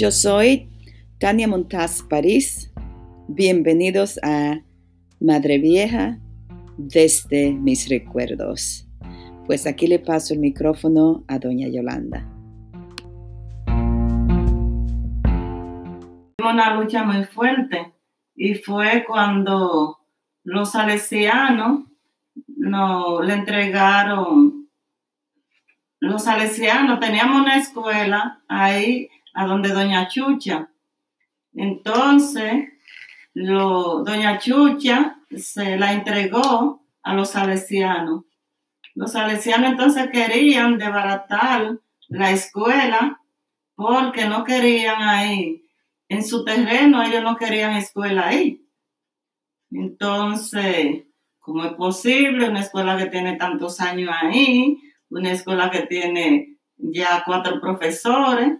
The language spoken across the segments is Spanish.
Yo soy Tania Montaz París. Bienvenidos a Madre Vieja desde mis recuerdos. Pues aquí le paso el micrófono a doña Yolanda. Una lucha muy fuerte y fue cuando los salesianos no, le entregaron, los salesianos, teníamos una escuela ahí a donde doña Chucha. Entonces, doña Chucha se la entregó a los salesianos. Los salesianos entonces querían desbaratar la escuela porque no querían ahí. En su terreno ellos no querían escuela ahí. Entonces, ¿cómo es posible una escuela que tiene tantos años ahí? Una escuela que tiene ya cuatro profesores,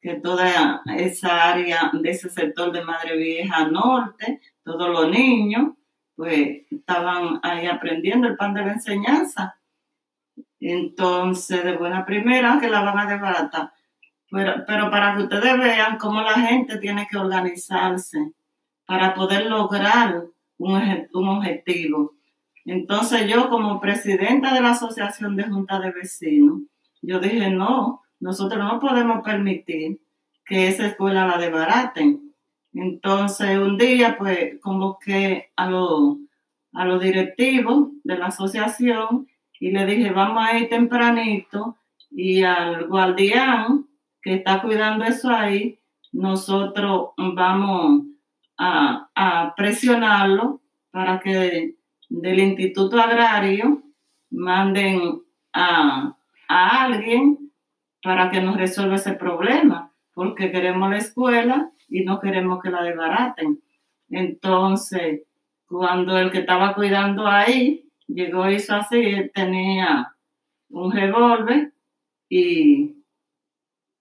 que toda esa área de ese sector de Madre Vieja Norte, todos los niños, pues estaban ahí aprendiendo el pan de la enseñanza. Entonces, de buena primera, que la van a desbaratar. Pero, pero para que ustedes vean cómo la gente tiene que organizarse para poder lograr un, un objetivo. Entonces yo como presidenta de la Asociación de Junta de Vecinos, yo dije, no, nosotros no podemos permitir que esa escuela la desbaraten. Entonces un día pues convoqué a los a los directivos de la asociación y le dije, vamos a ir tempranito y al guardián que está cuidando eso ahí, nosotros vamos a, a presionarlo para que del Instituto Agrario manden a, a alguien para que nos resuelva ese problema, porque queremos la escuela y no queremos que la desbaraten. Entonces, cuando el que estaba cuidando ahí llegó, hizo así, tenía un revólver y,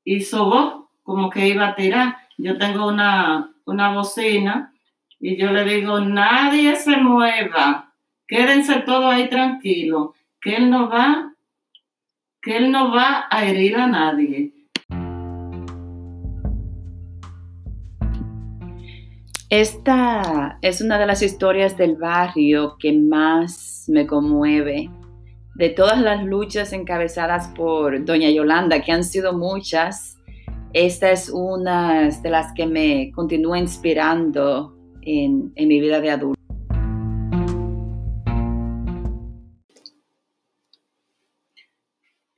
y sobó como que iba a tirar. Yo tengo una, una bocina y yo le digo, nadie se mueva, quédense todos ahí tranquilos, que él no va, que él no va a herir a nadie. Esta es una de las historias del barrio que más me conmueve. De todas las luchas encabezadas por doña Yolanda, que han sido muchas, esta es una de las que me continúa inspirando en, mi vida de adulto.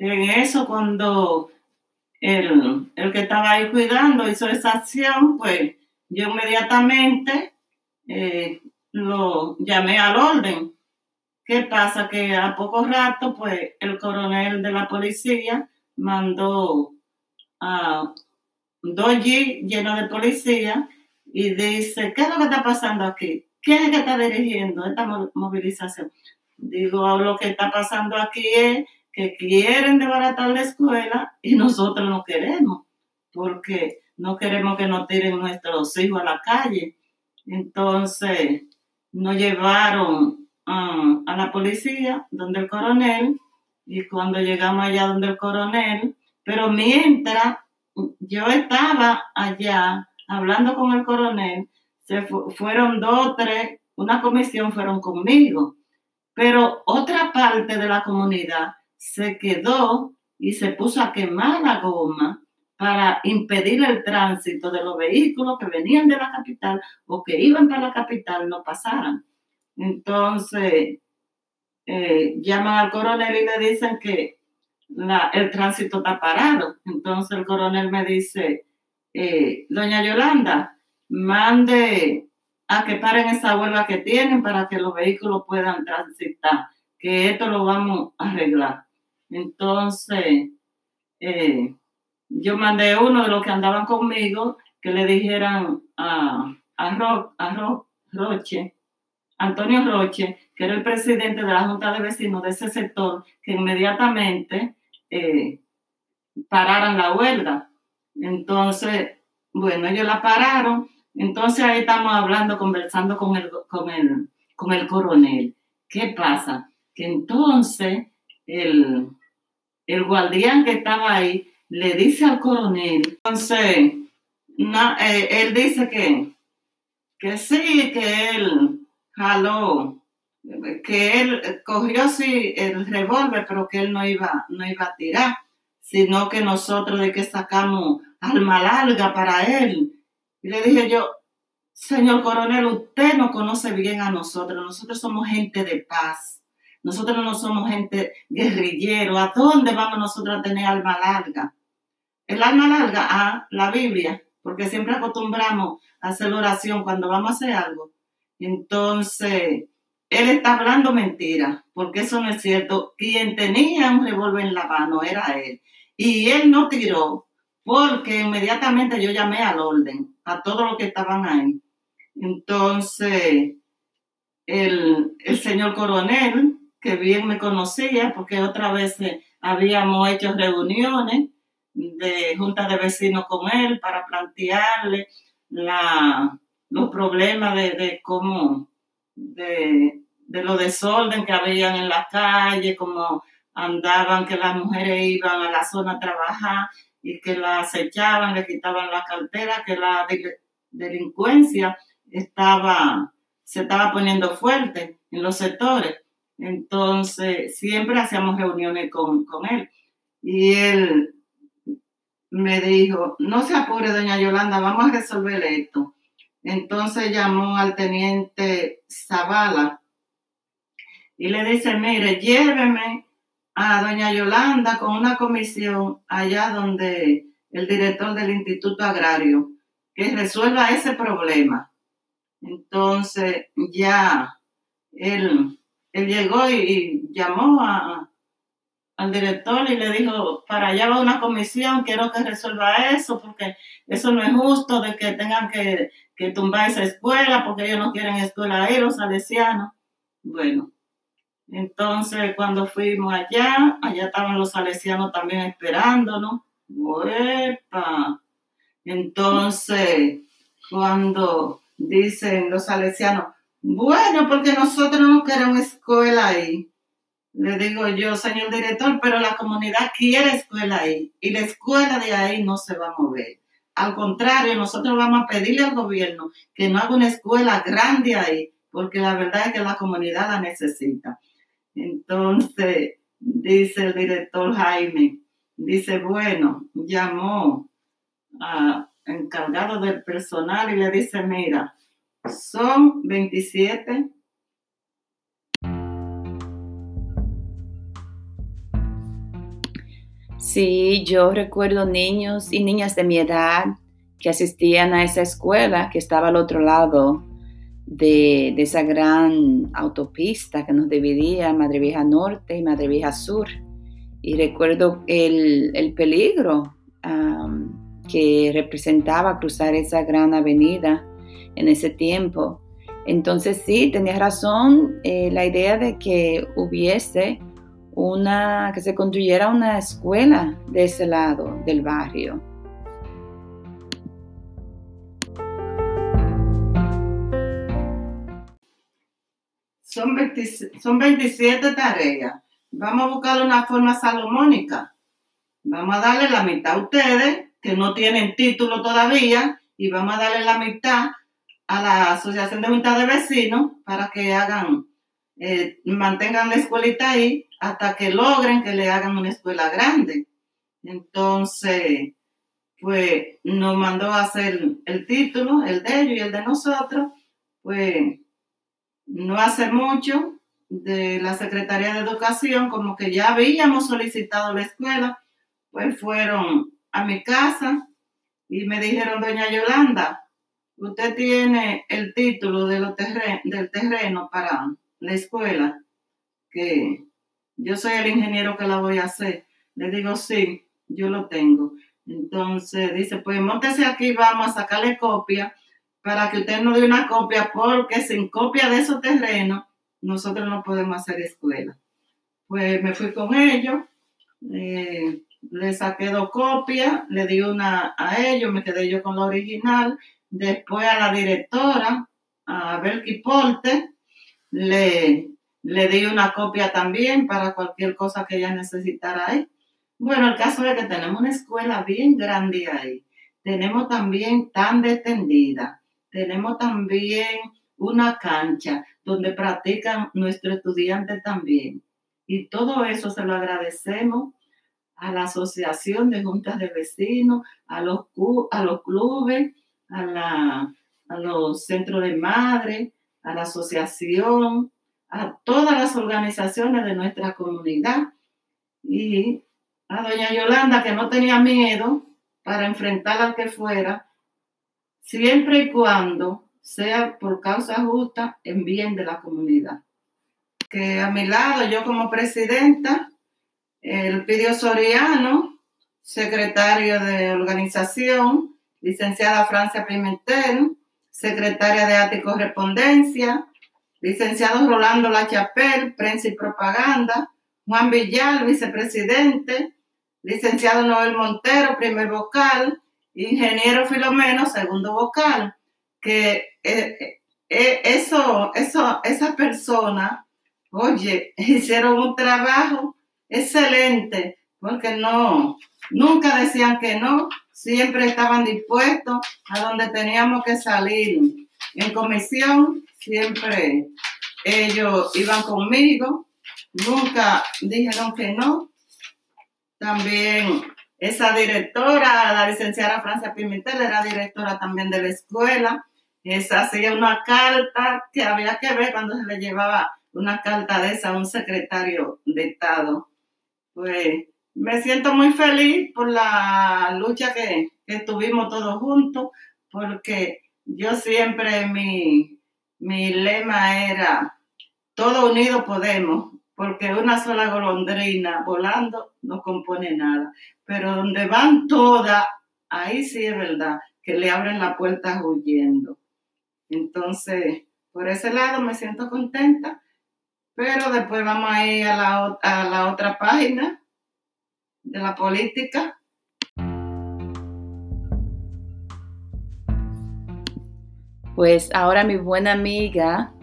En eso, cuando el, el que estaba ahí cuidando hizo esa acción, pues yo inmediatamente eh, lo llamé al orden. ¿Qué pasa? Que a poco rato, pues el coronel de la policía mandó a dos G llenos de policía y dice, ¿qué es lo que está pasando aquí? ¿Quién es que está dirigiendo esta movilización? Digo, lo que está pasando aquí es que quieren desbaratar la escuela y nosotros no queremos, porque no queremos que nos tiren nuestros hijos a la calle. Entonces nos llevaron um, a la policía, donde el coronel, y cuando llegamos allá donde el coronel, pero mientras yo estaba allá hablando con el coronel, se fueron dos, tres, una comisión fueron conmigo, pero otra parte de la comunidad se quedó y se puso a quemar la goma para impedir el tránsito de los vehículos que venían de la capital o que iban para la capital no pasaran. Entonces, eh, llaman al coronel y le dicen que el tránsito está parado. Entonces el coronel me dice, eh, doña Yolanda, mande a que paren esa huelga que tienen para que los vehículos puedan transitar, que esto lo vamos a arreglar. Entonces, eh, yo mandé uno de los que andaban conmigo que le dijeran a, a, Roche, Antonio Roche, que era el presidente de la Junta de Vecinos de ese sector, que inmediatamente eh, pararan la huelga. Entonces, bueno, ellos la pararon. Entonces ahí estamos hablando, conversando con el, con el, con el coronel. ¿Qué pasa? Que entonces el, el guardián que estaba ahí le dice al coronel, entonces eh, él dice que, que sí, que él jaló, que él cogió sí el revólver, pero que él no iba, no iba a tirar, sino que nosotros de que sacamos alma larga para él. Y le dije yo, señor coronel, usted no conoce bien a nosotros, nosotros somos gente de paz. Nosotros no somos gente guerrillero. ¿A dónde vamos nosotros a tener alma larga? El alma larga, a la Biblia, porque siempre acostumbramos a hacer oración cuando vamos a hacer algo. Entonces, él está hablando mentira, porque eso no es cierto. Quien tenía un revólver en la mano era él. Y él no tiró, porque inmediatamente yo llamé al orden, a todos los que estaban ahí. Entonces, el, el señor coronel que bien me conocía, porque otra vez eh, habíamos hecho reuniones de junta de vecinos con él para plantearle la, los problemas de, cómo, de, de los desorden que habían en la calle, cómo andaban, que las mujeres iban a la zona a trabajar y que la acechaban, le quitaban la cartera, que la delincuencia estaba, se estaba poniendo fuerte en los sectores. Entonces, siempre hacíamos reuniones con, él. Y él me dijo, no se apure, doña Yolanda, vamos a resolver esto. Entonces llamó al teniente Zavala y le dice, mire, lléveme a doña Yolanda con una comisión allá donde el director del Instituto Agrario, que resuelva ese problema. Entonces ya él él llegó y, llamó al director y le dijo, para allá va una comisión, quiero que resuelva eso, porque eso no es justo de que tengan que, tumbar esa escuela, porque ellos no quieren escuela ahí, los salesianos. Bueno, entonces cuando fuimos allá, allá estaban los salesianos también esperándonos. ¡Uepa! Entonces, cuando dicen los salesianos, bueno, porque nosotros no queremos escuela ahí. Le digo yo, señor director, pero la comunidad quiere escuela ahí y la escuela de ahí no se va a mover. Al contrario, nosotros vamos a pedirle al gobierno que no haga una escuela grande ahí, porque la verdad es que la comunidad la necesita. Entonces, dice el director Jaime, dice, bueno, llamó a encargado del personal y le dice, mira, son 27. Sí, yo recuerdo niños y niñas de mi edad que asistían a esa escuela que estaba al otro lado de, esa gran autopista que nos dividía Madre Vieja Norte y Madre Vieja Sur. Y recuerdo el, peligro que representaba cruzar esa gran avenida en ese tiempo. Entonces sí, tenías razón, eh, la idea de que hubiese una, que se construyera una escuela de ese lado del barrio. Son, son 27 tareas. Vamos a buscar una forma salomónica. Vamos a darle la mitad a ustedes, que no tienen título todavía, y vamos a darle la mitad a la Asociación de Junta de Vecinos para que hagan, eh, mantengan la escuelita ahí hasta que logren que le hagan una escuela grande. Entonces, pues nos mandó a hacer el título, el de ellos y el de nosotros, pues no hace mucho de la Secretaría de Educación, como que ya habíamos solicitado la escuela, pues fueron a mi casa y me dijeron, doña Yolanda, usted tiene el título de del terreno para la escuela, que yo soy el ingeniero que la voy a hacer. Le digo, sí, yo lo tengo. Entonces dice, pues montese aquí, vamos a sacarle copia para que usted nos dé una copia, porque sin copia de esos terrenos, nosotros no podemos hacer escuela. Pues me fui con ellos, eh, le saqué dos copias, le di una a ellos, me quedé yo con la original Después a la directora, a Belki Porte, le, le di una copia también para cualquier cosa que ella necesitara ahí. Bueno, el caso es que tenemos una escuela bien grande ahí. tenemos también tan extendida, tenemos también una cancha donde practican nuestros estudiantes también. Y todo eso se lo agradecemos a la Asociación de Juntas de Vecinos, a los, a los clubes, a, a los centros de madre, a la asociación, a todas las organizaciones de nuestra comunidad y a doña Yolanda que no tenía miedo para enfrentar al que fuera, siempre y cuando sea por causa justa en bien de la comunidad. Que a mi lado, yo como presidenta, el Pidio Soriano, secretario de organización, licenciada Francia Pimentel, secretaria de Arte y Correspondencia, licenciado Rolando Lachapel, prensa y propaganda, Juan Villal, vicepresidente, licenciado Noel Montero, primer vocal, ingeniero Filomeno, segundo vocal, que eh, eh, eso, eso, esa persona, oye, hicieron un trabajo excelente, porque no, nunca decían que no, siempre estaban dispuestos a donde teníamos que salir. En comisión siempre ellos iban conmigo, nunca dijeron que no. También esa directora, la licenciada Francia Pimentel, era directora también de la escuela. Esa hacía una carta que había que ver cuando se le llevaba una carta de esa a un secretario de Estado. Pues me siento muy feliz por la lucha que, que tuvimos todos juntos, porque yo siempre mi, mi lema era, todo unido podemos, porque una sola golondrina volando no compone nada, pero donde van todas, ahí sí es verdad, que le abren la puerta huyendo. Entonces, por ese lado me siento contenta, pero después vamos a ir a la, a la otra página de la política. Pues ahora mi buena amiga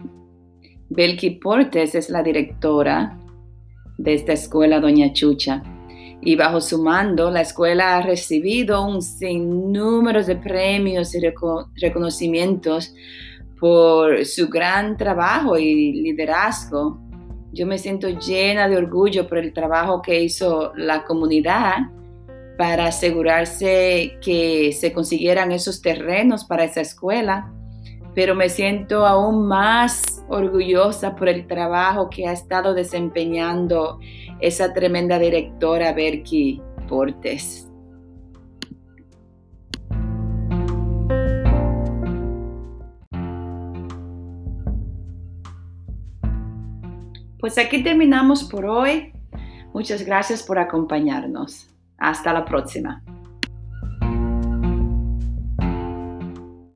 Belki Portes es la directora de esta escuela Doña Chucha. Y bajo su mando, la escuela ha recibido un sinnúmero de premios y reconocimientos por su gran trabajo y liderazgo yo me siento llena de orgullo por el trabajo que hizo la comunidad para asegurarse que se consiguieran esos terrenos para esa escuela, pero me siento aún más orgullosa por el trabajo que ha estado desempeñando esa tremenda directora Berky Portes. Pues aquí terminamos por hoy. Muchas gracias por acompañarnos. Hasta la próxima.